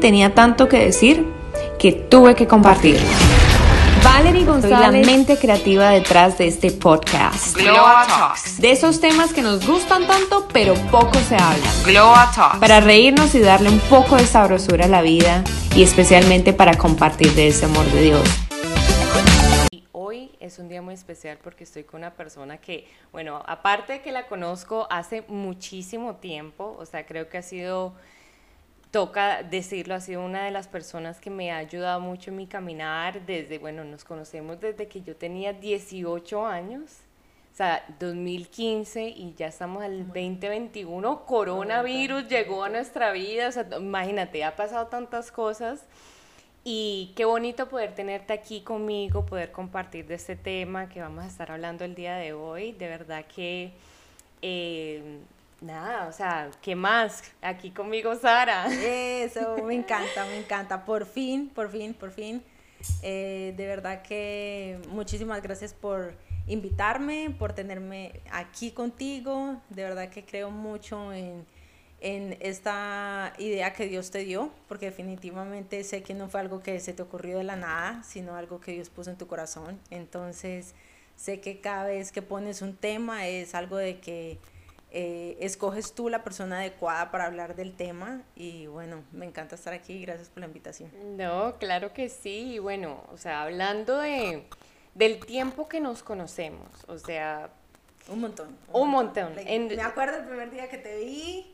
tenía tanto que decir que tuve que compartir. Valerie González, Soy la mente creativa detrás de este podcast. Glow Talks. De esos temas que nos gustan tanto, pero poco se habla. Glow Talks. Para reírnos y darle un poco de sabrosura a la vida y especialmente para compartir de ese amor de Dios. Y hoy es un día muy especial porque estoy con una persona que, bueno, aparte de que la conozco hace muchísimo tiempo, o sea, creo que ha sido toca decirlo, ha sido una de las personas que me ha ayudado mucho en mi caminar desde, bueno, nos conocemos desde que yo tenía 18 años, o sea, 2015 y ya estamos al 2021, coronavirus llegó a nuestra vida, o sea, imagínate, ha pasado tantas cosas y qué bonito poder tenerte aquí conmigo, poder compartir de este tema que vamos a estar hablando el día de hoy, de verdad que... Eh, Nada, o sea, ¿qué más? Aquí conmigo Sara. Eso, me encanta, me encanta. Por fin, por fin, por fin. Eh, de verdad que muchísimas gracias por invitarme, por tenerme aquí contigo. De verdad que creo mucho en, en esta idea que Dios te dio, porque definitivamente sé que no fue algo que se te ocurrió de la nada, sino algo que Dios puso en tu corazón. Entonces, sé que cada vez que pones un tema es algo de que eh, escoges tú la persona adecuada para hablar del tema y bueno, me encanta estar aquí, gracias por la invitación. No, claro que sí, y bueno, o sea, hablando de, del tiempo que nos conocemos, o sea... Un montón. Un, montón. Me acuerdo el primer día que te vi,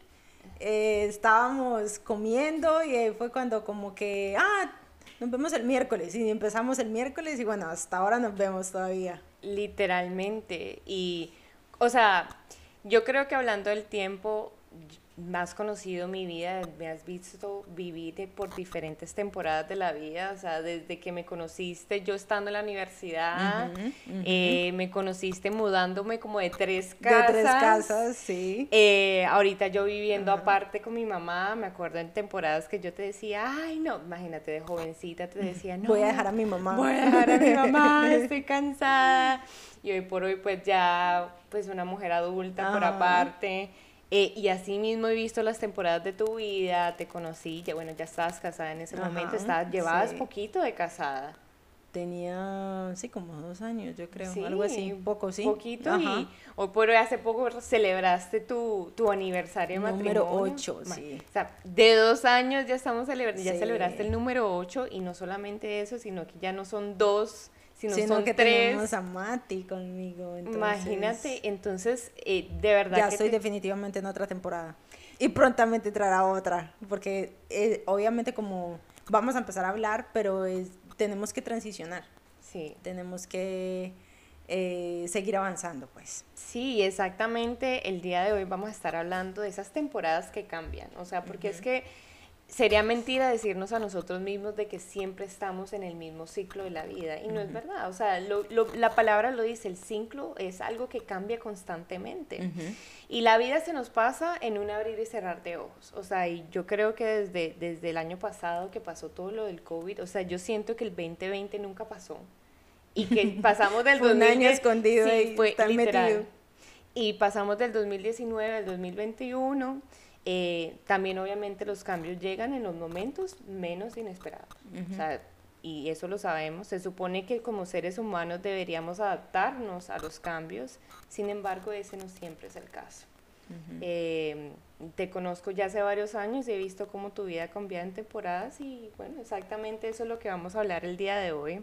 eh, estábamos comiendo y fue cuando como que, ah, nos vemos el miércoles y empezamos el miércoles y bueno, hasta ahora nos vemos todavía. Literalmente, y, o sea yo creo que hablando del tiempo, has conocido mi vida, me has visto vivir por diferentes temporadas de la vida, o sea, desde que me conociste yo estando en la universidad, eh, me conociste mudándome como de tres casas. De tres casas, sí. Eh, ahorita yo viviendo aparte con mi mamá, me acuerdo en temporadas que yo te decía, ay, no, imagínate, de jovencita te decía, no. Voy a dejar a mi mamá. Voy a dejar a mi mamá, estoy cansada. Y hoy por hoy, pues ya, pues una mujer adulta por aparte eh, y así mismo he visto las temporadas de tu vida, te conocí, ya bueno, ya estabas casada en ese momento, estabas, llevabas poquito de casada. Tenía, sí, como dos años, yo creo, algo así, un poco, sí. Poquito, y hoy por hoy hace poco celebraste tu, tu aniversario de número matrimonio. 8, sí. O sea, de dos años ya estamos celebrando, ya celebraste el número 8, y no solamente eso, sino que ya no son dos sino, son que tres. tenemos a Mati conmigo. Imagínate, entonces, eh, de verdad. Ya estoy definitivamente en otra temporada. Y prontamente entrará otra, porque eh, obviamente como vamos a empezar a hablar, pero es, tenemos que transicionar. Sí. Tenemos que eh, seguir avanzando, pues. Sí, exactamente. El día de hoy vamos a estar hablando de esas temporadas que cambian. O sea, porque es que sería mentira decirnos a nosotros mismos de que siempre estamos en el mismo ciclo de la vida y no es verdad. O sea, la palabra lo dice, el ciclo es algo que cambia constantemente y la vida se nos pasa en un abrir y cerrar de ojos. O sea, y yo creo que desde, desde el año pasado que pasó todo lo del COVID, o sea, yo siento que el 2020 nunca pasó y que pasamos del un año escondido sí, fue literal. Y pasamos del 2019 al 2021 eh, también obviamente los cambios llegan en los momentos menos inesperados. y eso lo sabemos. Se supone que como seres humanos deberíamos adaptarnos a los cambios, sin embargo ese no siempre es el caso. Eh, te conozco ya hace varios años y he visto cómo tu vida cambia en temporadas y bueno, exactamente eso es lo que vamos a hablar el día de hoy.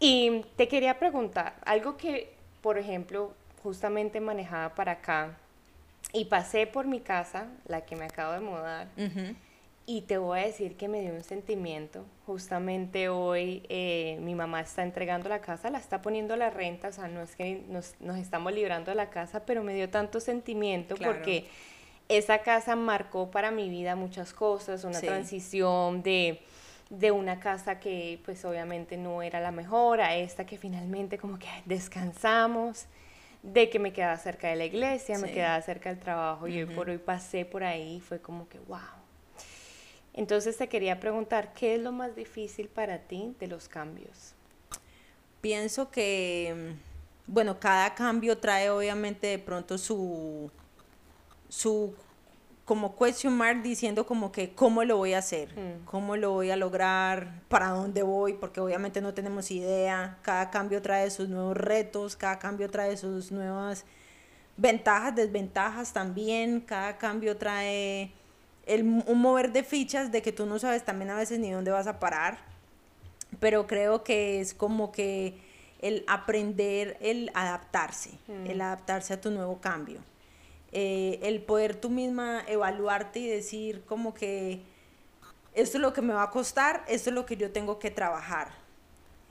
Y te quería preguntar, algo que, por ejemplo, justamente manejaba para acá, y pasé por mi casa, la que me acabo de mudar, y te voy a decir que me dio un sentimiento. Justamente hoy eh, mi mamá está entregando la casa, la está poniendo la renta, o sea, no es que nos, estamos librando de la casa, pero me dio tanto sentimiento porque esa casa marcó para mi vida muchas cosas, una transición de de una casa que pues obviamente no era la mejor a esta que finalmente como que descansamos de que me quedaba cerca de la iglesia, me quedaba cerca del trabajo y hoy por hoy pasé por ahí y fue como que wow. Entonces te quería preguntar, ¿qué es lo más difícil para ti de los cambios? Pienso que, bueno, cada cambio trae obviamente de pronto su, su como question mark diciendo como que cómo lo voy a hacer, Mm. cómo lo voy a lograr, para dónde voy, porque obviamente no tenemos idea, cada cambio trae sus nuevos retos, cada cambio trae sus nuevas ventajas, desventajas también, cada cambio trae el, un mover de fichas de que tú no sabes también a veces ni dónde vas a parar, pero creo que es como que el aprender, el adaptarse, el adaptarse a tu nuevo cambio. Eh, el poder tú misma evaluarte y decir como que esto es lo que me va a costar, esto es lo que yo tengo que trabajar.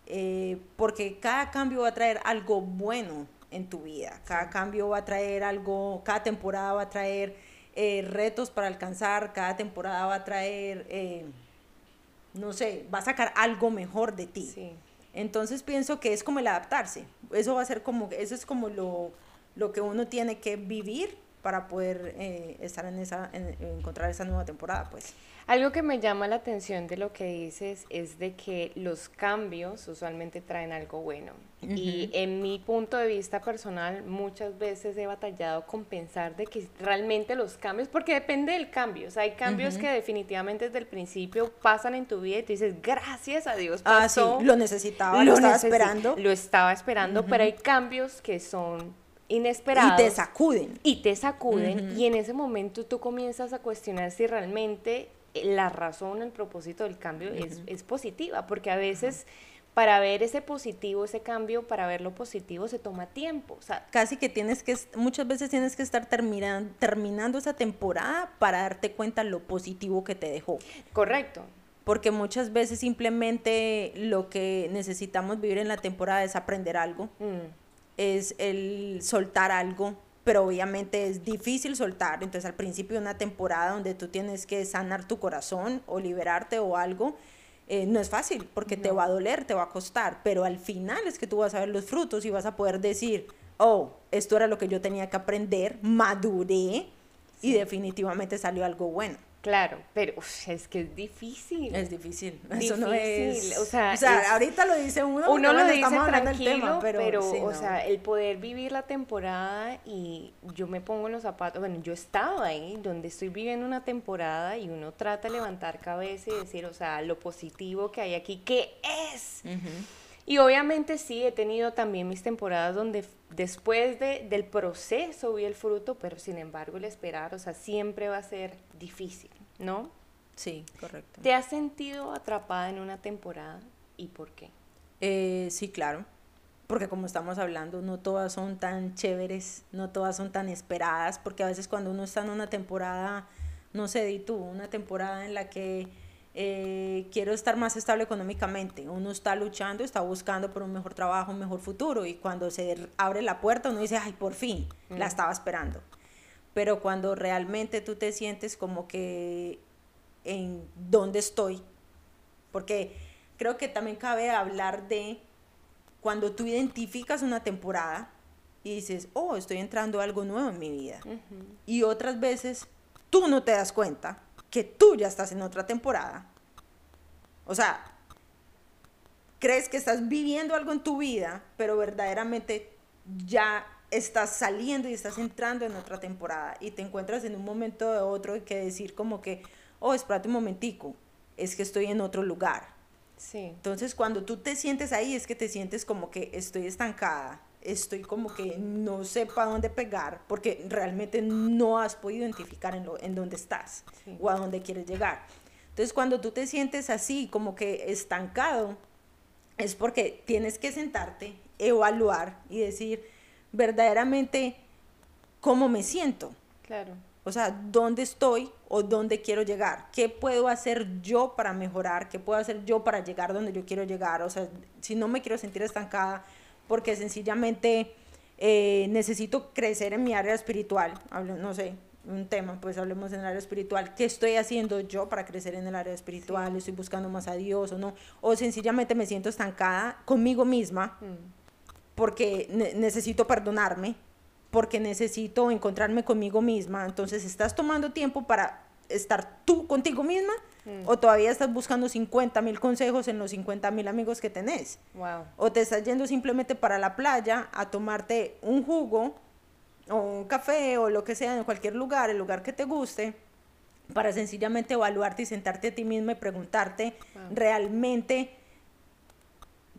Eh, porque cada cambio va a traer algo bueno en tu vida, cada cambio va a traer algo, cada temporada va a traer eh, retos para alcanzar, cada temporada va a traer, no sé, va a sacar algo mejor de ti. Sí. Entonces pienso que es como el adaptarse. Eso va a ser como, eso es como lo, lo que uno tiene que vivir para poder eh, estar en esa, en- encontrar esa nueva temporada, pues. Algo que me llama la atención de lo que dices es de que los cambios usualmente traen algo bueno. Y en mi punto de vista personal, muchas veces he batallado con pensar de que realmente los cambios, porque depende del cambio, o sea, hay cambios que definitivamente desde el principio pasan en tu vida y tú dices, gracias a Dios Ah, sí, pasó. lo necesitaba, lo, estaba esperando. Lo estaba esperando, pero hay cambios que son y inesperados te sacuden. y te sacuden y en ese momento tú comienzas a cuestionar si realmente eh, la razón, el propósito del cambio es, es positiva, porque a veces para ver ese positivo, ese cambio, para ver lo positivo se toma tiempo, o sea, Casi que tienes que, muchas veces tienes que estar terminan- terminando esa temporada para darte cuenta lo positivo que te dejó. correcto, Porque muchas veces simplemente lo que necesitamos vivir en la temporada es aprender algo, Mm, es el soltar algo, pero obviamente es difícil soltar. Entonces al principio de una temporada donde tú tienes que sanar tu corazón o liberarte o algo, eh, no es fácil porque te va a doler, te va a costar, pero al final es que tú vas a ver los frutos y vas a poder decir, oh, esto era lo que yo tenía que aprender, maduré y definitivamente salió algo bueno. Claro, pero uf, es que es difícil. Es difícil, eso no es... Difícil, o sea, es- ahorita lo dice uno, Uno lo dice tranquilo, tema, pero, sí, o no. sea, el poder vivir la temporada y yo me pongo en los zapatos, bueno, yo estaba ahí, donde estoy viviendo una temporada y uno trata de levantar cabeza y decir, o sea, lo positivo que hay aquí, ¿qué es? Y obviamente sí, he tenido también mis temporadas donde después de, del proceso vi el fruto, pero sin embargo el esperar, o sea, siempre va a ser difícil, ¿no? Sí, correcto. ¿Te has sentido atrapada en una temporada y por qué? Eh, sí, claro. Porque como estamos hablando, no todas son tan chéveres, no todas son tan esperadas, porque a veces cuando uno está en una temporada, no sé, di tú, una temporada en la que eh, quiero estar más estable económicamente, uno está luchando, está buscando por un mejor trabajo, un mejor futuro, y cuando se abre la puerta uno dice, ay, por fin, la estaba esperando. Pero cuando realmente tú te sientes como que en dónde estoy, porque creo que también cabe hablar de cuando tú identificas una temporada y dices, oh, estoy entrando a algo nuevo en mi vida. Y otras veces tú no te das cuenta que tú ya estás en otra temporada. O sea, crees que estás viviendo algo en tu vida, pero verdaderamente ya estás saliendo y estás entrando en otra temporada y te encuentras en un momento de otro que decir como que, oh, espérate un momentico, es que estoy en otro lugar. Sí. Entonces, cuando tú te sientes ahí, es que te sientes como que estoy estancada, estoy como que no sé para dónde pegar, porque realmente no has podido identificar en, lo, en dónde estás Sí. o a dónde quieres llegar. Entonces, cuando tú te sientes así, como que estancado, es porque tienes que sentarte, evaluar y decir verdaderamente cómo me siento. Claro. O sea, ¿dónde estoy o dónde quiero llegar? ¿Qué puedo hacer yo para mejorar? ¿Qué puedo hacer yo para llegar donde yo quiero llegar? O sea, si no me quiero sentir estancada porque sencillamente eh, necesito crecer en mi área espiritual, hablo, no sé, un tema, pues hablemos en el área espiritual, ¿qué estoy haciendo yo para crecer en el área espiritual? ¿Estoy buscando más a Dios o no? O sencillamente me siento estancada conmigo misma porque ne- necesito perdonarme, porque necesito encontrarme conmigo misma. Entonces, ¿estás tomando tiempo para estar tú contigo misma? ¿O todavía estás buscando 50 mil consejos en los 50 mil amigos que tenés? Wow. ¿O te estás yendo simplemente para la playa a tomarte un jugo o un café o lo que sea en cualquier lugar, el lugar que te guste, para sencillamente evaluarte y sentarte a ti misma y preguntarte realmente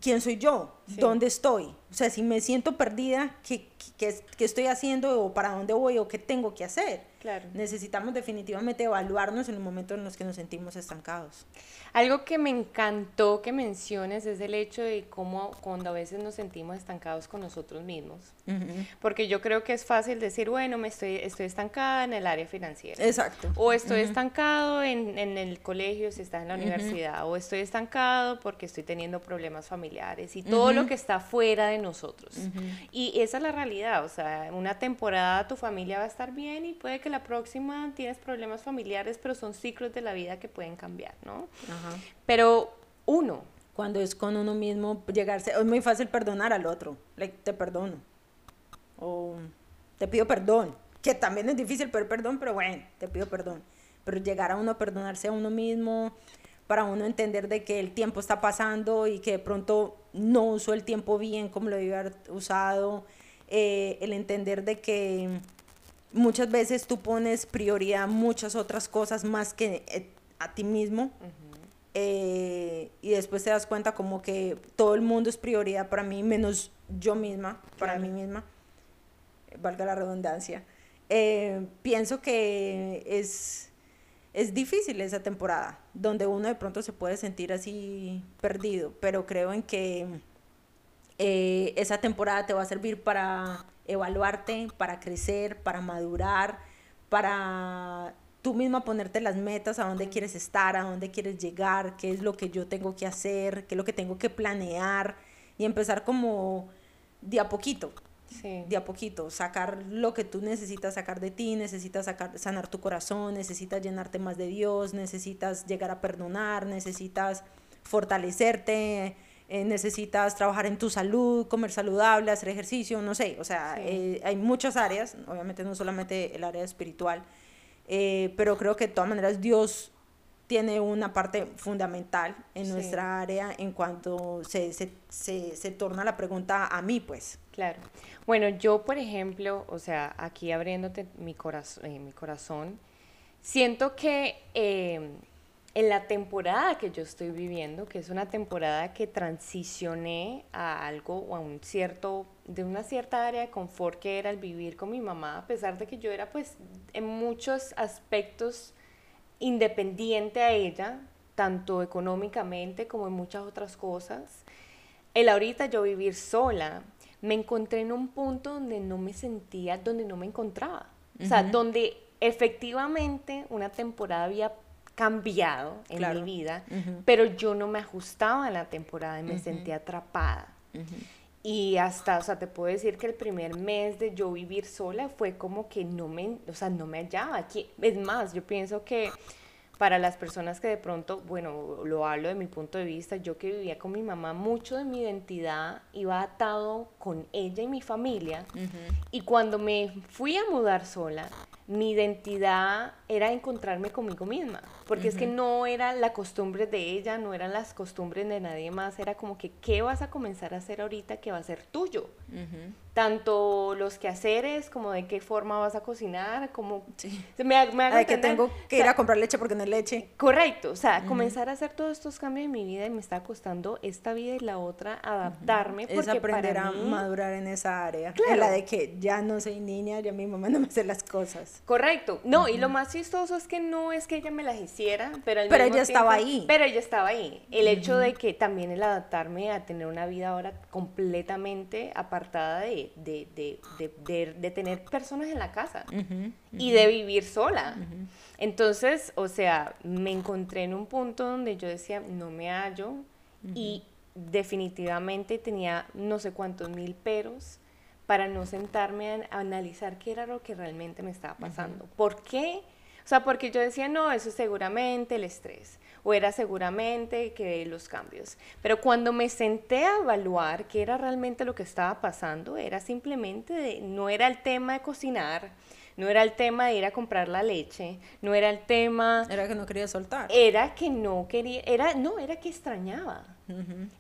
quién soy yo, dónde estoy. O sea, si me siento perdida, ¿qué, qué, qué estoy haciendo o para dónde voy o qué tengo que hacer? Claro. Necesitamos definitivamente evaluarnos en los momentos en los que nos sentimos estancados. Algo que me encantó que menciones es el hecho de cómo cuando a veces nos sentimos estancados con nosotros mismos. Porque yo creo que es fácil decir, bueno, me estoy, estoy estancada en el área financiera. Exacto. O estoy estancado en, en, el colegio si estás en la universidad. O estoy estancado porque estoy teniendo problemas familiares y todo lo que está fuera de nosotros. Y esa es la realidad. O sea, una temporada tu familia va a estar bien y puede que la próxima tienes problemas familiares, pero son ciclos de la vida que pueden cambiar, ¿no? Pero uno. Cuando es con uno mismo, llegarse, es muy fácil perdonar al otro, te perdono. O te pido perdón, que también es difícil pedir perdón, pero bueno, te pido perdón. Pero llegar a uno a perdonarse a uno mismo, para uno entender de que el tiempo está pasando y que de pronto no usó el tiempo bien como lo debía haber usado, eh, el entender de que muchas veces tú pones prioridad a muchas otras cosas más que eh, a ti mismo. Eh, y después te das cuenta como que todo el mundo es prioridad para mí, menos yo misma, para mí misma, valga la redundancia. Eh, pienso que es, es difícil esa temporada, donde uno de pronto se puede sentir así perdido, pero creo en que esa temporada te va a servir para evaluarte, para crecer, para madurar, para tú misma ponerte las metas, a dónde quieres estar, a dónde quieres llegar, qué es lo que yo tengo que hacer, qué es lo que tengo que planear y empezar como de a poquito. De a poquito, sacar lo que tú necesitas sacar de ti, necesitas sacar, sanar tu corazón, necesitas llenarte más de Dios, necesitas llegar a perdonar, necesitas fortalecerte, eh, necesitas trabajar en tu salud, comer saludable, hacer ejercicio, no sé, o sea, eh, hay muchas áreas, obviamente no solamente el área espiritual, eh, pero creo que de todas maneras Dios tiene una parte fundamental en nuestra área en cuanto se, se, se, se, torna la pregunta a mí, pues. Claro. Bueno, yo, por ejemplo, o sea, aquí abriéndote mi, corazón, mi corazón, siento que en la temporada que yo estoy viviendo, que es una temporada que transicioné a algo o a un cierto, de una cierta área de confort que era el vivir con mi mamá, a pesar de que yo era pues en muchos aspectos independiente a ella, tanto económicamente como en muchas otras cosas. El ahorita yo vivir sola, me encontré en un punto donde no me sentía, donde no me encontraba. O sea, donde efectivamente una temporada había cambiado en mi vida, pero yo no me ajustaba a la temporada y me sentía atrapada. Y hasta, o sea, te puedo decir que el primer mes de yo vivir sola fue como que no me, o sea, no me hallaba. Aquí, es más, yo pienso que para las personas que de pronto, bueno, lo hablo de mi punto de vista, yo que vivía con mi mamá, mucho de mi identidad iba atado con ella y mi familia. Y cuando me fui a mudar sola, mi identidad era encontrarme conmigo misma, porque es que no era la costumbre de ella, no eran las costumbres de nadie más, era como que, ¿qué vas a comenzar a hacer ahorita que va a ser tuyo? Tanto los quehaceres, como de qué forma vas a cocinar, como... Sí. Me, me que tengo que ir a comprar leche porque no hay leche. Correcto, o sea, comenzar a hacer todos estos cambios en mi vida y me está costando esta vida y la otra adaptarme. Porque es aprender a madurar en esa área, claro. en la de que ya no soy niña, ya mi mamá no me hace las cosas. Correcto. No, y lo más chistoso es que no es que ella me las hiciera, pero Pero ella estaba ahí. Pero ella estaba ahí. El hecho de que también el adaptarme a tener una vida ahora completamente apartada de, de, de, de tener personas en la casa y de vivir sola. Entonces, o sea, me encontré en un punto donde yo decía, no me hallo y definitivamente tenía no sé cuántos mil peros para no sentarme a, analizar qué era lo que realmente me estaba pasando. ¿Por qué? O sea, porque yo decía, no, eso es seguramente el estrés, o era seguramente que los cambios. Pero cuando me senté a evaluar qué era realmente lo que estaba pasando, era simplemente, de, no era el tema de cocinar, no era el tema de ir a comprar la leche, no era el tema... Era que no quería soltar. Era que no quería, era, no, era que extrañaba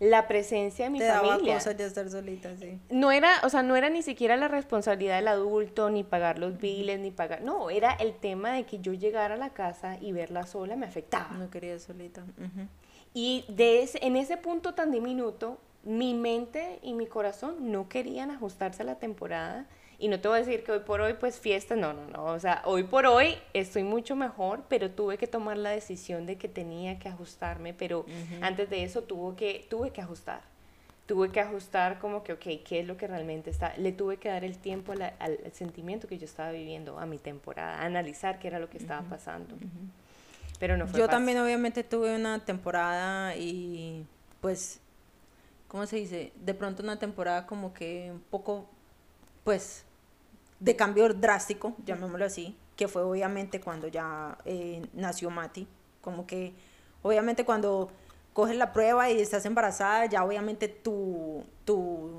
La presencia de mi Te daba familia. cosas de estar solita, sí. No era, o sea, no era ni siquiera la responsabilidad del adulto, ni pagar los biles, ni pagar. No, era el tema de que yo llegara a la casa y verla sola me afectaba. No quería solita. Y de ese- en ese punto tan diminuto, mi mente y mi corazón no querían ajustarse a la temporada. Y no te voy a decir que hoy por hoy, pues fiesta, no, no, no. O sea, hoy por hoy estoy mucho mejor, pero tuve que tomar la decisión de que tenía que ajustarme. Pero antes de eso tuvo que, tuve que ajustar. Tuve que ajustar como que, ok, ¿qué es lo que realmente está? Le tuve que dar el tiempo la- al, al sentimiento que yo estaba viviendo, a mi temporada, a analizar qué era lo que estaba pasando. Pero no fue Yo fácil. también obviamente tuve una temporada y pues, ¿cómo se dice? De pronto una temporada como que un poco, pues, de cambio drástico, llamémoslo así, que fue obviamente cuando ya eh, nació Mati, como que obviamente cuando coges la prueba y estás embarazada, ya obviamente tu, tu,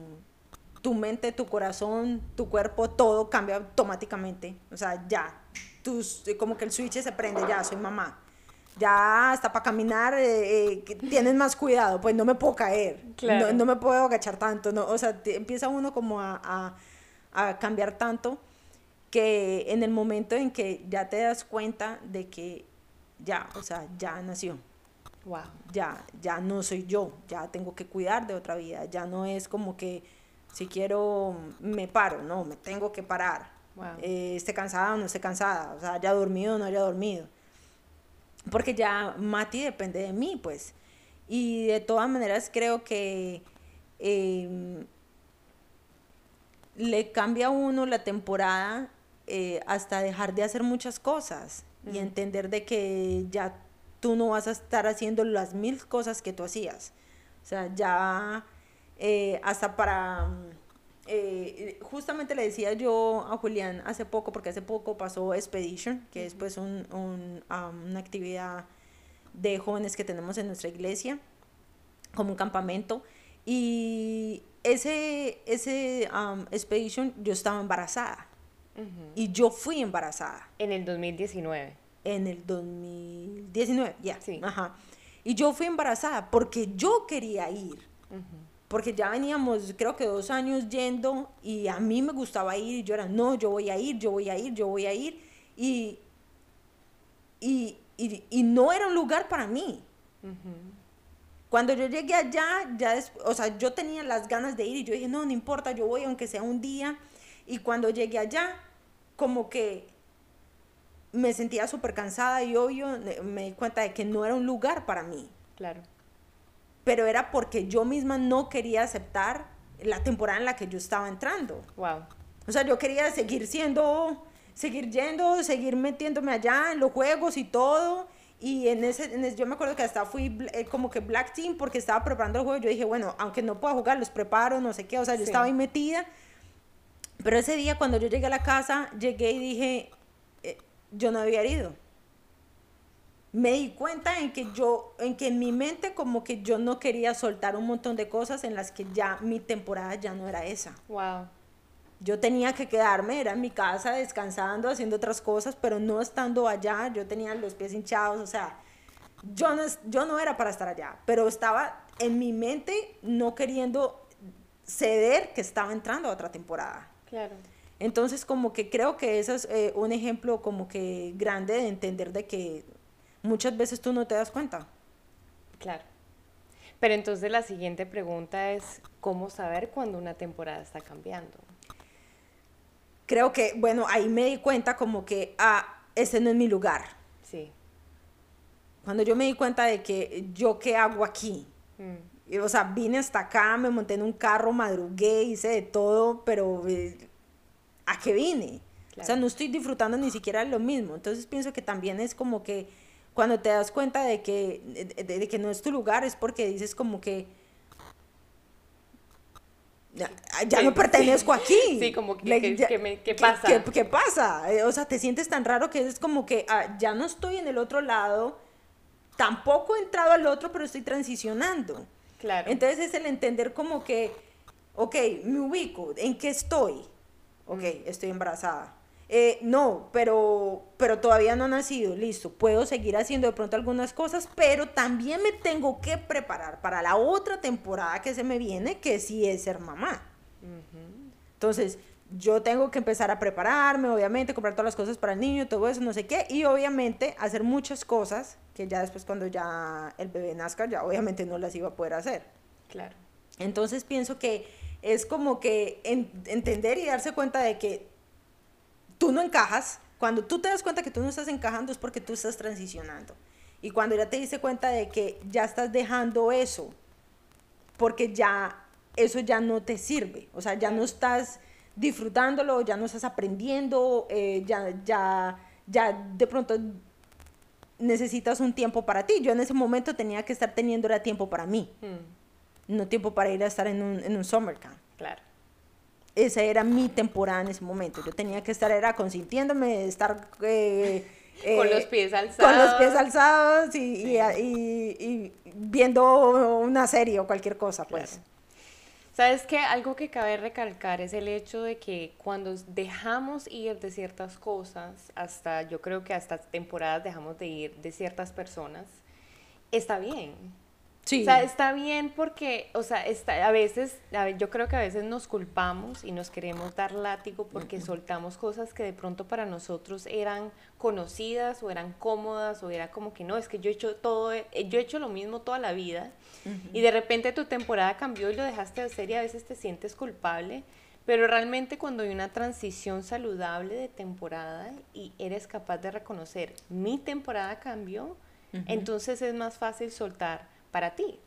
tu mente, tu corazón, tu cuerpo, todo cambia automáticamente, o sea, ya, tus, como que el switch se prende, ya, soy mamá. Ya hasta para caminar eh, eh, tienes más cuidado, pues no me puedo caer, Claro. no, no me puedo agachar tanto, no, o sea, te- empieza uno como a, a- a cambiar tanto que en el momento en que ya te das cuenta de que ya, o sea, ya nació, Wow. ya, ya no soy yo, ya tengo que cuidar de otra vida, ya no es como que si quiero me paro, no, me tengo que parar, Wow. Eh, esté cansada o no esté cansada, o sea, haya dormido o no haya dormido, porque ya Mati depende de mí, pues, y de todas maneras creo que em, le cambia a uno la temporada eh, hasta dejar de hacer muchas cosas y entender de que ya tú no vas a estar haciendo las mil cosas que tú hacías. O sea, ya eh, hasta para... mm, eh, justamente le decía yo a Julián hace poco, porque hace poco pasó Expedition, que es pues un- un, um, una actividad de jóvenes que tenemos en nuestra iglesia, como un campamento. Y ese, ese um, Expedition yo estaba embarazada. Y yo fui embarazada En el 2019. en el 2019, ya, Sí. ajá. Y yo fui embarazada porque yo quería ir, porque ya veníamos, creo que dos años yendo y a mí me gustaba ir y yo era, no, yo voy a ir, yo voy a ir, yo voy a ir y, y, y, y no era un lugar para mí. Cuando yo llegué allá, ya des- o sea, yo tenía las ganas de ir y yo dije, no, no importa, yo voy aunque sea un día. Y cuando llegué allá, como que me sentía súper cansada y obvio me di cuenta de que no era un lugar para mí. Claro. Pero era porque yo misma no quería aceptar la temporada en la que yo estaba entrando. Wow. O sea, yo quería seguir siendo, seguir yendo, seguir metiéndome allá en los juegos y todo. Y en ese, en ese- yo me acuerdo que hasta fui eh, como que Black Team porque estaba preparando el juego. Yo dije, bueno, aunque no pueda jugar, los preparo, no sé qué. O sea, yo Sí. estaba ahí metida. Pero ese día cuando yo llegué a la casa, llegué y dije, eh, yo no había ido. Me di cuenta en que yo, en que en mi mente como que yo no quería soltar un montón de cosas en las que ya mi temporada ya no era esa. Wow. Yo tenía que quedarme, era en mi casa descansando, haciendo otras cosas, pero no estando allá, yo tenía los pies hinchados, o sea, yo no, yo no era para estar allá, pero estaba en mi mente no queriendo ceder que estaba entrando a otra temporada. Claro. Entonces, como que creo que eso es eh, un ejemplo como que grande de entender de que muchas veces tú no te das cuenta. Claro. Pero entonces la siguiente pregunta es, ¿cómo saber cuando una temporada está cambiando? Creo que, bueno, ahí me di cuenta como que, ah, ese no es mi lugar. Sí. Cuando yo me di cuenta de que yo qué hago aquí. Mm, Y, O sea, vine hasta acá, me monté en un carro, madrugué, hice de todo, pero eh, ¿a qué vine? O sea, no estoy disfrutando ni siquiera lo mismo. Entonces pienso que también es como que cuando te das cuenta de que, de que no es tu lugar, es porque dices como que ya, ya no pertenezco aquí. Sí, como que- Like, que- ya- que me- ¿qué ¿qué- pasa? qué- qué pasa? Eh, O sea, te sientes tan raro que es como que ah, ya no estoy en el otro lado, tampoco he entrado al otro, pero estoy transicionando. Claro. Entonces es el entender como que, ok, me ubico, ¿en qué estoy? Ok, estoy embarazada. Eh, no, pero, pero todavía no ha nacido, listo, puedo seguir haciendo de pronto algunas cosas, pero también me tengo que preparar para la otra temporada que se me viene, que sí es ser mamá. Entonces, yo tengo que empezar a prepararme, obviamente, comprar todas las cosas para el niño, todo eso, no sé qué, y obviamente hacer muchas cosas que ya después cuando ya el bebé nazca, ya obviamente no las iba a poder hacer. Claro. Entonces pienso que es como que entender y darse cuenta de que tú no encajas. Cuando tú te das cuenta que tú no estás encajando es porque tú estás transicionando. Y cuando ya te diste cuenta de que ya estás dejando eso, porque ya eso ya no te sirve, o sea, ya no estás disfrutándolo, ya no estás aprendiendo, eh, ya, ya, ya de pronto necesitas un tiempo para ti. Yo en ese momento tenía que estar teniendo era tiempo para mí, hmm. no tiempo para ir a estar en un, en un summer camp. Claro esa era mi temporada en ese momento. Yo tenía que estar, era consintiéndome, estar... Eh, con los pies alzados. Con los pies alzados y, y, viendo una serie o cualquier cosa, pues. ¿Sabes qué? Algo que cabe recalcar es el hecho de que cuando dejamos ir de ciertas cosas, hasta yo creo que hasta temporadas dejamos de ir de ciertas personas, está bien. O sea, está bien porque, o sea, está, a veces, yo creo que a veces nos culpamos y nos queremos dar látigo porque soltamos cosas que de pronto para nosotros eran conocidas o eran cómodas o era como que no, es que yo he hecho todo, eh, yo he hecho lo mismo toda la vida y de repente tu temporada cambió y lo dejaste de hacer y a veces te sientes culpable. Pero realmente cuando hay una transición saludable de temporada y eres capaz de reconocer mi temporada cambió, entonces es más fácil soltar para ti.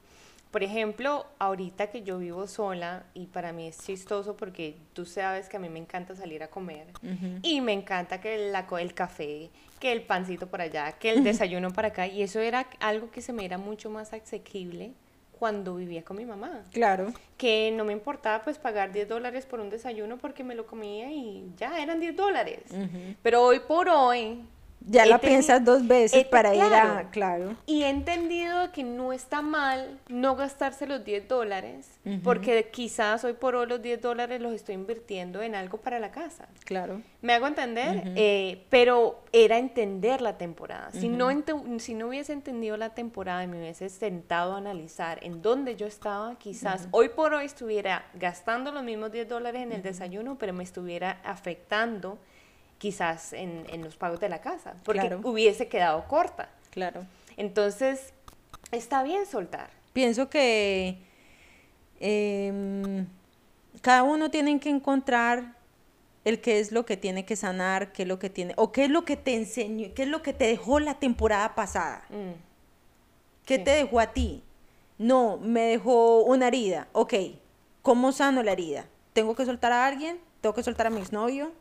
Por ejemplo, ahorita que yo vivo sola y para mí es chistoso porque tú sabes que a mí me encanta salir a comer y me encanta que el, el café, que el pancito por allá, que el desayuno para acá y eso era algo que se me era mucho más asequible cuando vivía con mi mamá. Claro. Que no me importaba pues pagar 10 dólares por un desayuno porque me lo comía y ya eran 10 dólares. Pero hoy por hoy ya la piensas dos veces para ir a, claro. Y he entendido que no está mal no gastarse los 10 dólares, porque quizás hoy por hoy los 10 dólares los estoy invirtiendo en algo para la casa. Claro. ¿Me hago entender? Eh, pero era entender la temporada. Si, no si no hubiese entendido la temporada y me hubiese sentado a analizar en dónde yo estaba, quizás hoy por hoy estuviera gastando los mismos 10 dólares en el desayuno, pero me estuviera afectando quizás en, en los pagos de la casa, porque hubiese quedado corta. Claro. Entonces, está bien soltar. Pienso que em, cada uno tiene que encontrar el qué es lo que tiene que sanar, qué es lo que tiene, o qué es lo que te enseñó, qué es lo que te dejó la temporada pasada. Mm. ¿Qué te dejó a ti? No, me dejó una herida. Ok, ¿cómo sano la herida? ¿Tengo que soltar a alguien? ¿Tengo que soltar a mi exnovio?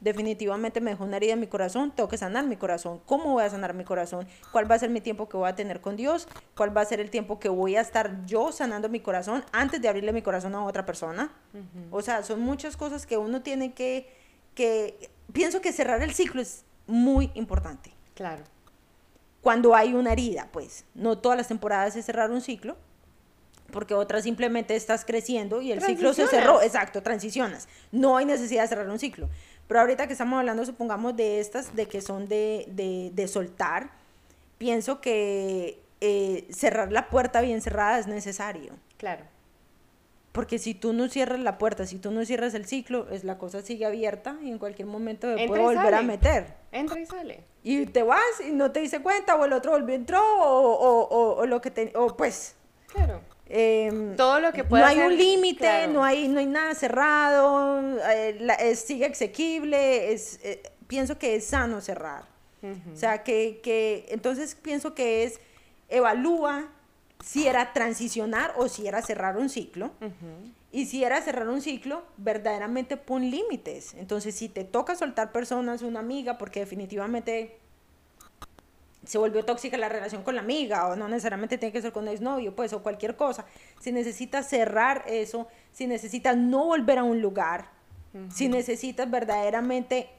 Definitivamente me dejó una herida en mi corazón, tengo que sanar mi corazón. ¿Cómo voy a sanar mi corazón? ¿Cuál va a ser mi tiempo que voy a tener con Dios? ¿Cuál va a ser el tiempo que voy a estar yo sanando mi corazón antes de abrirle mi corazón a otra persona? O sea, son muchas cosas que uno tiene que, que, pienso que cerrar el ciclo es muy importante. Claro. Cuando hay una herida, pues, no todas las temporadas es cerrar un ciclo, porque otras simplemente estás creciendo y el ciclo se cerró, exacto, transicionas. No hay necesidad de cerrar un ciclo. Pero ahorita que estamos hablando, supongamos, de estas, de que son de, soltar, pienso que eh, cerrar la puerta bien cerrada es necesario. Claro. Porque si tú no cierras la puerta, si tú no cierras el ciclo, es la cosa sigue abierta y en cualquier momento te puede volver a meter. Entra y sale. Y te vas y no te dice cuenta, o el otro volvió entró, o, o, lo que te. O pues. Claro. Em, Todo lo que pueda No hay un límite, no, hay, no hay nada cerrado, eh, sigue exequible, es, eh, pienso que es sano cerrar. O sea, que, que, entonces pienso que es, evalúa si era transicionar o si era cerrar un ciclo. Y si era cerrar un ciclo, verdaderamente pon límites. Entonces, si te toca soltar personas, una amiga, porque definitivamente se volvió tóxica la relación con la amiga o no necesariamente tiene que ser con el novio, pues, o cualquier cosa. Si necesitas cerrar eso, si necesitas no volver a un lugar, si necesitas verdaderamente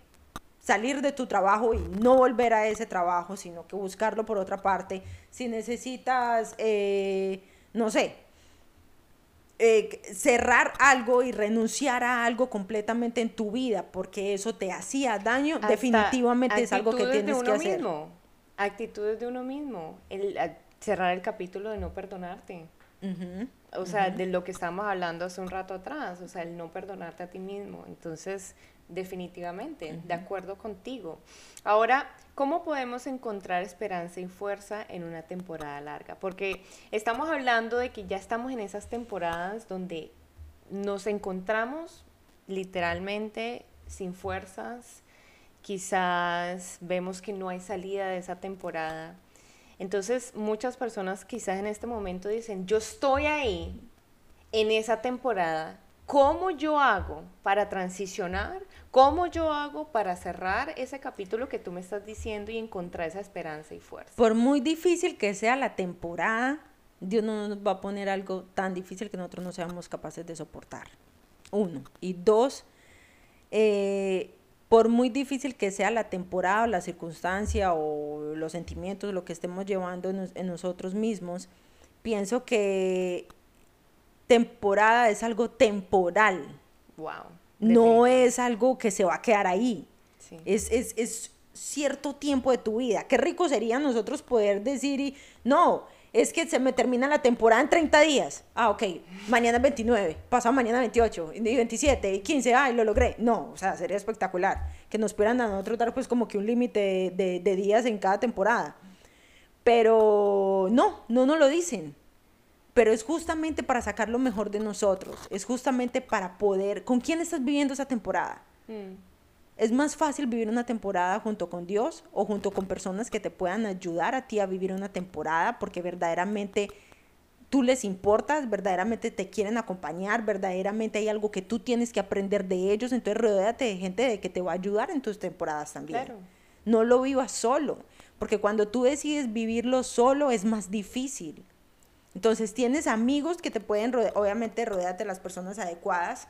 salir de tu trabajo y no volver a ese trabajo, sino que buscarlo por otra parte, si necesitas, eh, no sé, eh, cerrar algo y renunciar a algo completamente en tu vida porque eso te hacía daño, Hasta definitivamente es algo que de tienes que hacer. mismo, actitudes de uno mismo. El, cerrar el capítulo de no perdonarte. O sea, de lo que estábamos hablando hace un rato atrás, o sea, el no perdonarte a ti mismo. Entonces, definitivamente, de acuerdo contigo. Ahora, ¿cómo podemos encontrar esperanza y fuerza en una temporada larga? Porque estamos hablando de que ya estamos en esas temporadas donde nos encontramos literalmente sin fuerzas, quizás vemos que no hay salida de esa temporada. Entonces, muchas personas quizás en este momento dicen, yo estoy ahí en esa temporada, ¿cómo yo hago para transicionar? ¿Cómo yo hago para cerrar ese capítulo que tú me estás diciendo y encontrar esa esperanza y fuerza? Por muy difícil que sea la temporada, Dios no nos va a poner algo tan difícil que nosotros no seamos capaces de soportar. Uno. Y dos, eh, por muy difícil que sea la temporada, o la circunstancia o los sentimientos, lo que estemos llevando en nosotros mismos, pienso que temporada es algo temporal, Wow. no es algo que se va a quedar ahí. Sí. Es, es, es cierto tiempo de tu vida. Qué rico sería nosotros poder decir, y, no, es que se me termina la temporada en 30 días. Ah, ok, mañana es 29, pasado mañana 28, y 27, y 15, ay, lo logré. No, o sea, sería espectacular que nos pudieran a nosotros dar pues como que un límite de, días en cada temporada. Pero no, no nos lo dicen. Pero es justamente para sacar lo mejor de nosotros. Es justamente para poder... ¿Con quién estás viviendo esa temporada? Mm, Es más fácil vivir una temporada junto con Dios o junto con personas que te puedan ayudar a ti a vivir una temporada porque verdaderamente tú les importas, verdaderamente te quieren acompañar, verdaderamente hay algo que tú tienes que aprender de ellos, entonces rodéate de gente de que te va a ayudar en tus temporadas también. Claro. No lo vivas solo, porque cuando tú decides vivirlo solo es más difícil. Entonces tienes amigos que te pueden rodear, obviamente rodéate de las personas adecuadas.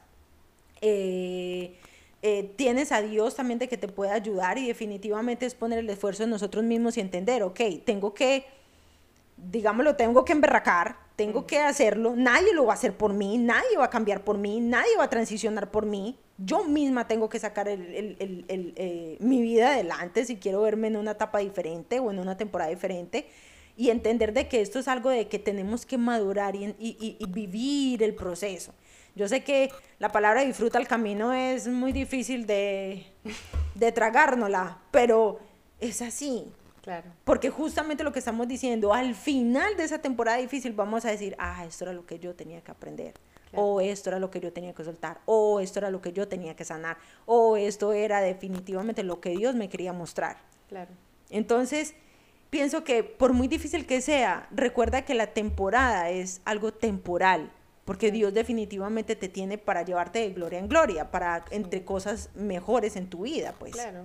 Eh, eh, tienes a Dios también de que te puede ayudar y definitivamente es poner el esfuerzo en nosotros mismos y entender, ok, tengo que, digámoslo, tengo que emberracar, tengo que hacerlo, nadie lo va a hacer por mí, nadie va a cambiar por mí, nadie va a transicionar por mí, yo misma tengo que sacar eh, mi vida adelante si quiero verme en una etapa diferente o en una temporada diferente y entender de que esto es algo de que tenemos que madurar y vivir el proceso. Yo sé que la palabra disfruta el camino es muy difícil de, de tragárnosla, pero es así. claro. Porque justamente lo que estamos diciendo, al final de esa temporada difícil vamos a decir, ah, esto era lo que yo tenía que aprender, Claro. o esto era lo que yo tenía que soltar, o esto era lo que yo tenía que sanar, o esto era definitivamente lo que Dios me quería mostrar. Claro. Entonces, pienso que por muy difícil que sea, recuerda que la temporada es algo temporal, porque Dios definitivamente te tiene para llevarte de gloria en gloria, para entre cosas mejores en tu vida, pues. Claro.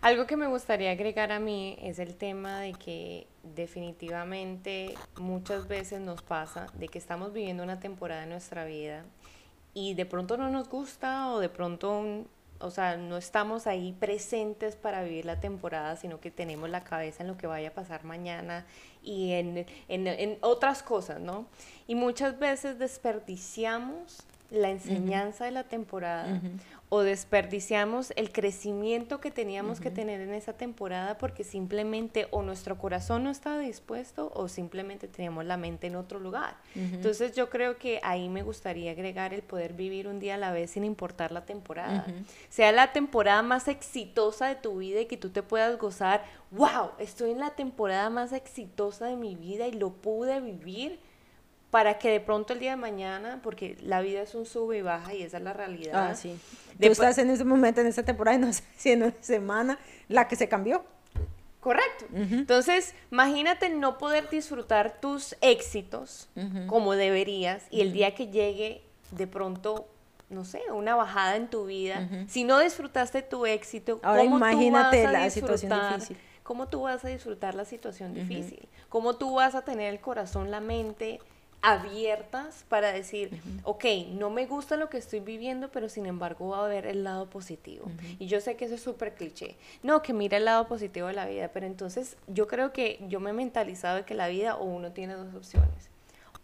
Algo que me gustaría agregar a mí es el tema de que definitivamente muchas veces nos pasa de que estamos viviendo una temporada en nuestra vida y de pronto no nos gusta o de pronto, o sea, no estamos ahí presentes para vivir la temporada, sino que tenemos la cabeza en lo que vaya a pasar mañana y en, en, en otras cosas, ¿no? Y muchas veces desperdiciamos la enseñanza de la temporada o desperdiciamos el crecimiento que teníamos que tener en esa temporada porque simplemente o nuestro corazón no estaba dispuesto o simplemente teníamos la mente en otro lugar. Entonces yo creo que ahí me gustaría agregar el poder vivir un día a la vez sin importar la temporada. Sea la temporada más exitosa de tu vida y que tú te puedas gozar, wow, estoy en la temporada más exitosa de mi vida y lo pude vivir para que de pronto el día de mañana, porque la vida es un sube y baja y esa es la realidad. Ah, sí. De Tú pa- estás en ese momento, en esta temporada, y no sé si en una semana, la que se cambió. Correcto. Entonces, imagínate no poder disfrutar tus éxitos como deberías y el día que llegue de pronto, no sé, una bajada en tu vida, si no disfrutaste tu éxito, Ahora ¿cómo tú imagínate vas a la situación disfrutar- difícil. ¿Cómo tú vas a disfrutar la situación difícil? ¿Cómo tú vas a tener el corazón, la mente abiertas para decir, ok, no me gusta lo que estoy viviendo, pero sin embargo va a ver el lado positivo. Y yo sé que eso es súper cliché. No, que mira el lado positivo de la vida, pero entonces yo creo que yo me he mentalizado de que la vida o uno tiene dos opciones.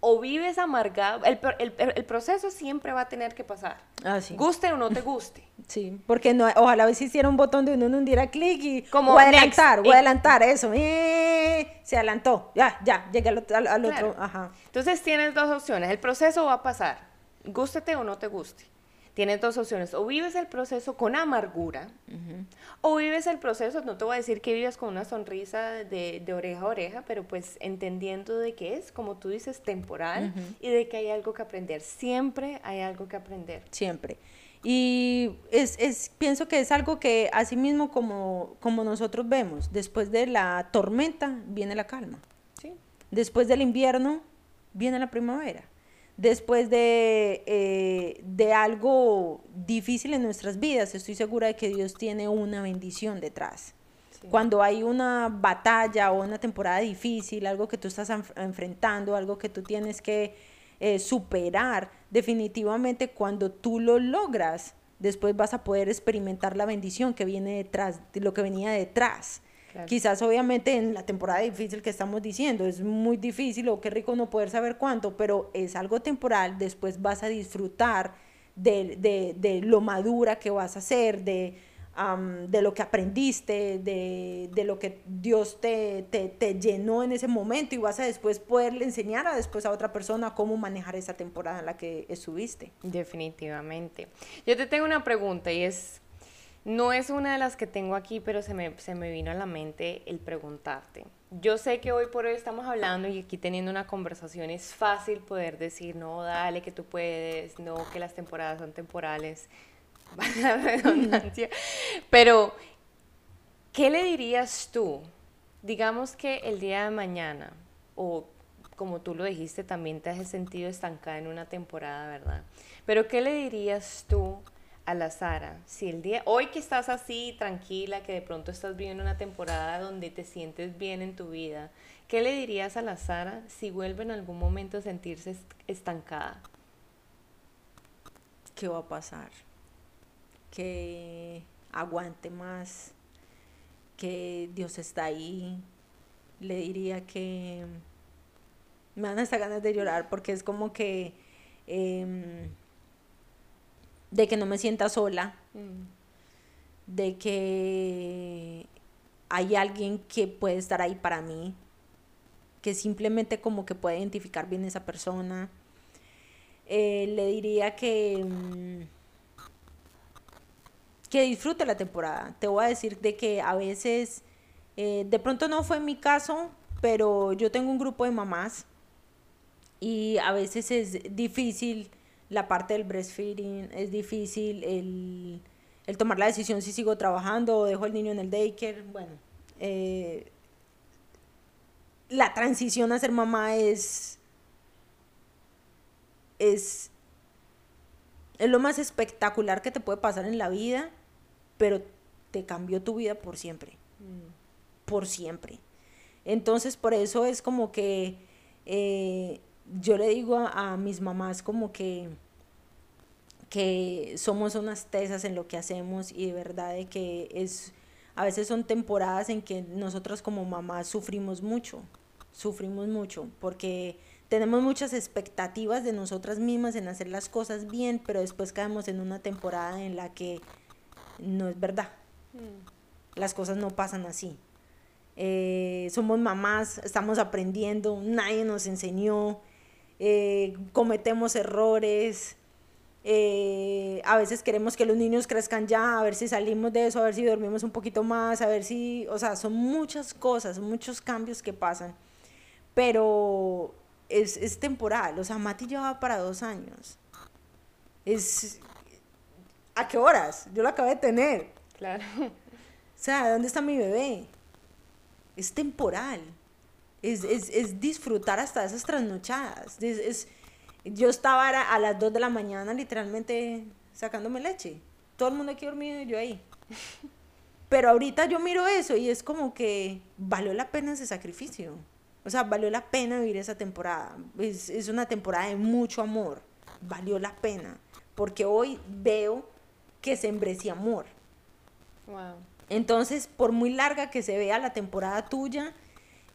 O vives amargado, el, el, el, proceso siempre va a tener que pasar. Ah, sí. Guste o no te guste. Sí, porque no, ojalá si hiciera un botón de uno no diera clic y Como voy a adelantar, voy a adelantar, eso, eh, se adelantó, ya, ya, llegué al, otro, ajá. Entonces tienes dos opciones, el proceso va a pasar, gústete o no te guste. Tienes dos opciones, o vives el proceso con amargura, o vives el proceso, no te voy a decir que vives con una sonrisa de, de oreja a oreja, pero pues entendiendo de que es, como tú dices, temporal y de que hay algo que aprender. Siempre hay algo que aprender. Siempre. Y es, es, pienso que es algo que así mismo como, como nosotros vemos, después de la tormenta viene la calma. Sí. Después del invierno viene la primavera después de, eh, de algo difícil en nuestras vidas, estoy segura de que Dios tiene una bendición detrás. Cuando hay una batalla o una temporada difícil, algo que tú estás enfrentando, algo que tú tienes que eh, superar, definitivamente cuando tú lo logras, después vas a poder experimentar la bendición que viene detrás, de lo que venía detrás. Quizás obviamente en la temporada difícil que estamos diciendo, es muy difícil o qué rico no poder saber cuánto, pero es algo temporal, después vas a disfrutar de, lo madura que vas a ser, de, de lo que aprendiste, de, lo que Dios te, te, llenó en ese momento y vas a después poderle enseñar a después a otra persona cómo manejar esa temporada en la que estuviste. Definitivamente. Yo te tengo una pregunta y es, no es una de las que tengo aquí, pero se me, se me vino a la mente el preguntarte. Yo sé que hoy por hoy estamos hablando y aquí teniendo una conversación es fácil poder decir, no, dale, que tú puedes, no, que las temporadas son temporales, la redundancia. Pero, ¿qué le dirías tú? Digamos que el día de mañana, o como tú lo dijiste, también te has sentido estancada en una temporada, ¿verdad? Pero, ¿qué le dirías tú a la Sara, si el día, hoy que estás así tranquila, que de pronto estás viviendo una temporada donde te sientes bien en tu vida, ¿qué le dirías a la Sara si vuelve en algún momento a sentirse estancada? ¿Qué va a pasar? Que aguante más, que Dios está ahí. Le diría que me dan hasta ganas de llorar porque es como que... Em, de que no me sienta sola, mm. de que hay alguien que puede estar ahí para mí, que simplemente como que puede identificar bien esa persona. Eh, le diría que, mm, que disfrute la temporada. Te voy a decir de que a veces, eh, de pronto no fue mi caso, pero yo tengo un grupo de mamás y a veces es difícil la parte del breastfeeding, es difícil el, tomar la decisión si sigo trabajando o dejo el niño en el daycare. Bueno, eh, la transición a ser mamá es, es, es lo más espectacular que te puede pasar en la vida, pero te cambió tu vida por siempre. Mm. Por siempre. Entonces, por eso es como que eh, yo le digo a, mis mamás como que, que somos unas tesas en lo que hacemos y de verdad de que es, a veces son temporadas en que nosotras como mamás sufrimos mucho, sufrimos mucho, porque tenemos muchas expectativas de nosotras mismas en hacer las cosas bien, pero después caemos en una temporada en la que no es verdad. Mm. Las cosas no pasan así. Eh, somos mamás, estamos aprendiendo, nadie nos enseñó, eh, cometemos errores, eh, a veces queremos que los niños crezcan ya, a ver si salimos de eso, a ver si dormimos un poquito más, a ver si, o sea, son muchas cosas, muchos cambios que pasan, pero es, es temporal, o sea, Mati lleva para dos años. Es, ¿a qué horas? Yo lo acabé de tener. Claro. O sea, ¿dónde está mi bebé? Es temporal es, disfrutar hasta esas trasnochadas. Es, yo estaba a las 2 de la mañana literalmente sacándome leche. Todo el mundo aquí dormido y yo ahí. Pero ahorita yo miro eso y es como que valió la pena ese sacrificio. O sea, valió la pena vivir esa temporada. Es, es una temporada de mucho amor. Valió la pena. Porque hoy veo que sembré ese amor. Wow. Entonces, por muy larga que se vea la temporada tuya,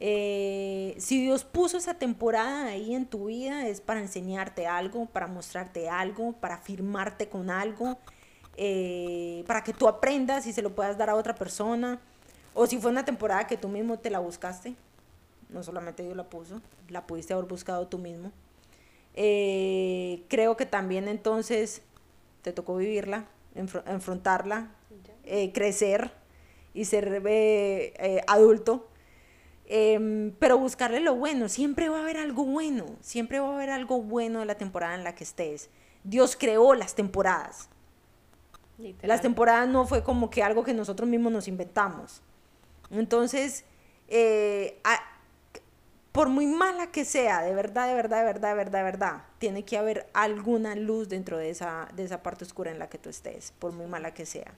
Eh, si Dios puso esa temporada ahí en tu vida es para enseñarte algo, para mostrarte algo, para firmarte con algo, eh, para que tú aprendas y se lo puedas dar a otra persona. O si fue una temporada que tú mismo te la buscaste, no solamente Dios la puso, la pudiste haber buscado tú mismo. Eh, creo que también entonces te tocó vivirla, enfrentarla, eh, crecer y ser eh, adulto. Em, pero buscarle lo bueno, siempre va a haber algo bueno, siempre va a haber algo bueno de la temporada en la que estés. Dios creó las temporadas. Las temporadas no fue como que algo que nosotros mismos nos inventamos. Entonces, por muy mala que sea, de verdad, de verdad, de verdad, de verdad, de verdad, tiene que haber alguna luz dentro de esa, de esa parte oscura en la que tú estés, por muy mala que sea.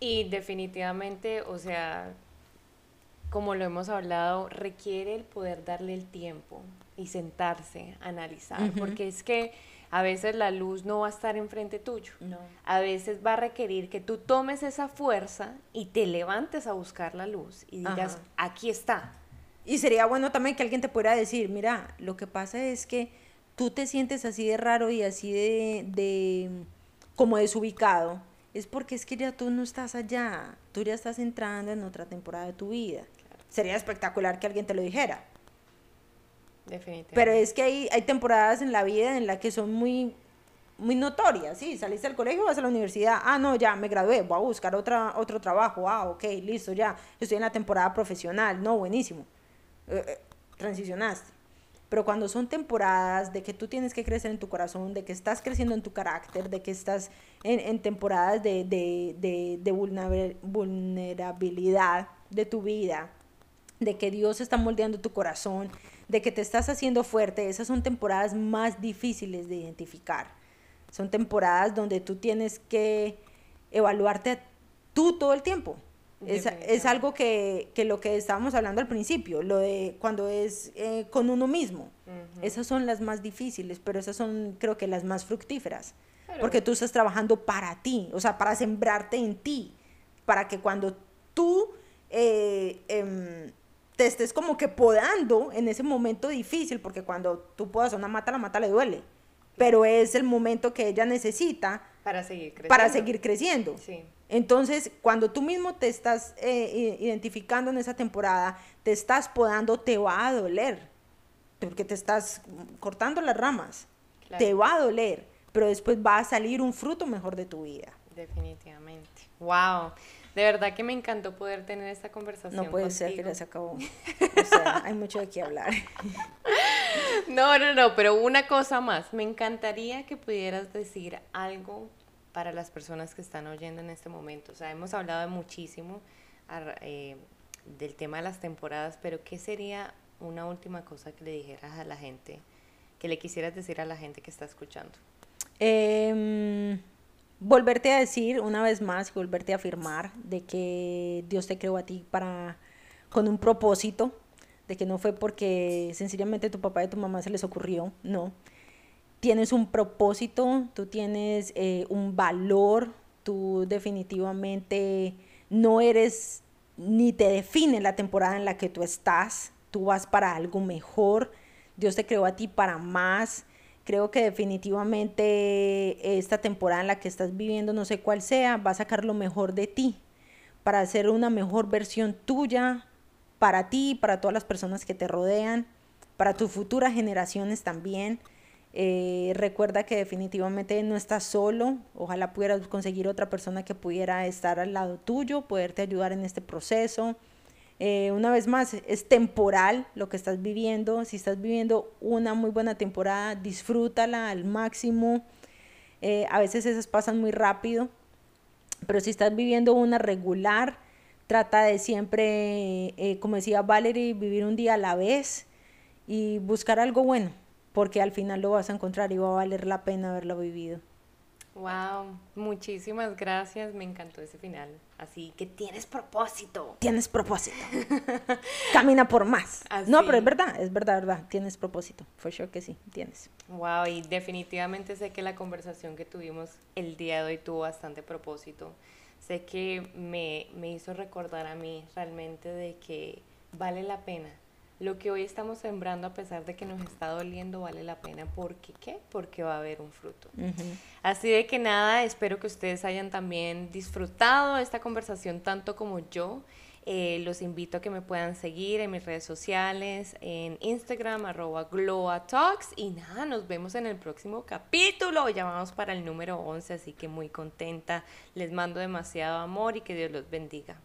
Y definitivamente, o sea, como lo hemos hablado, requiere el poder darle el tiempo y sentarse, analizar, porque es que a veces la luz no va a estar enfrente tuyo. No. A veces va a requerir que tú tomes esa fuerza y te levantes a buscar la luz y digas, aquí está y sería bueno también que alguien te pudiera decir, mira, lo que pasa es que tú te sientes así de raro y así de, de como desubicado, es porque es que ya tú no estás allá, tú ya estás entrando en otra temporada de tu vida. Sería espectacular que alguien te lo dijera. Definitivamente. Pero es que hay, hay temporadas en la vida en las que son muy, muy notorias, sí, saliste del colegio, vas a la universidad, ah, no, ya me gradué, voy a buscar otra, otro trabajo, ah, ok, listo, ya, estoy en la temporada profesional, no, buenísimo. Eh, eh, transicionaste. Pero cuando son temporadas de que tú tienes que crecer en tu corazón, de que estás creciendo en tu carácter, de que estás en, temporadas de, de, vulnerabilidad de tu vida, de que Dios está moldeando tu corazón, de que te estás haciendo fuerte, esas son temporadas más difíciles de identificar. Son temporadas donde tú tienes que evaluarte tú todo el tiempo. Es, es, algo que, que, lo que estábamos hablando al principio, lo de cuando es eh, con uno mismo. Esas son las más difíciles, pero esas son creo que las más fructíferas. Porque tú estás trabajando para ti, o sea, para sembrarte en ti, para que cuando tú eh, em, te estés como que podando en ese momento difícil, porque cuando tú podas una mata, la mata le duele, pero es el momento que ella necesita para seguir creciendo. Para seguir creciendo. Sí. Entonces, cuando tú mismo te estás eh, identificando en esa temporada, te estás podando, te va a doler, porque te estás cortando las ramas, te va a doler, pero después va a salir un fruto mejor de tu vida. Definitivamente. Wow. De verdad que me encantó poder tener esta conversación. No puede ser que ya se acabó. O sea, hay mucho de qué hablar. No, no, no, pero una cosa más. Me encantaría que pudieras decir algo para las personas que están oyendo en este momento? O sea, hemos hablado muchísimo eh, del tema de las temporadas, pero ¿qué sería una última cosa que le dijeras a la gente, que le quisieras decir a la gente que está escuchando? Em, volverte a decir una vez más, volverte a afirmar de que Dios te creó a ti para con un propósito, de que no fue porque sencillamente tu papá y tu mamá se les ocurrió, no, tienes un propósito, tú tienes eh, un valor, tú definitivamente no eres ni te define la temporada en la que tú estás, tú vas para algo mejor, Dios te creó a ti para más. Creo que definitivamente esta temporada en la que estás viviendo, no sé cuál sea, va a sacar lo mejor de ti para hacer una mejor versión tuya, para ti, para todas las personas que te rodean, para tus futuras generaciones también. Eh, recuerda que definitivamente no estás solo. Ojalá pudieras conseguir otra persona que pudiera estar al lado tuyo, poderte ayudar en este proceso. Eh, una vez más, es temporal lo que estás viviendo. Si estás viviendo una muy buena temporada, disfrútala al máximo. Eh, a veces esas pasan muy rápido, pero si estás viviendo una regular, trata de siempre, como decía Valerie, vivir un día a la vez y buscar algo bueno porque al final lo vas a encontrar y va a valer la pena haberlo vivido. Wow, muchísimas gracias, me encantó ese final. Así que tienes propósito. Tienes propósito. Camina por más. No, pero es verdad, es verdad, verdad, tienes propósito. For sure que sí, tienes. Wow, y definitivamente sé que la conversación que tuvimos el día de hoy tuvo bastante propósito. Sé que me, me hizo recordar a mí realmente de que vale la pena. Lo que hoy estamos sembrando, a pesar de que nos está doliendo, vale la pena. ¿Por qué? ¿Qué? Porque va a haber un fruto. Así de que nada, espero que ustedes hayan también disfrutado esta conversación tanto como yo. Eh, los invito a que me puedan seguir en mis redes sociales, en Instagram, arroba GloaTalks. Y nada, nos vemos en el próximo capítulo. Ya vamos para el número 11, así que muy contenta. Les mando demasiado amor y que Dios los bendiga.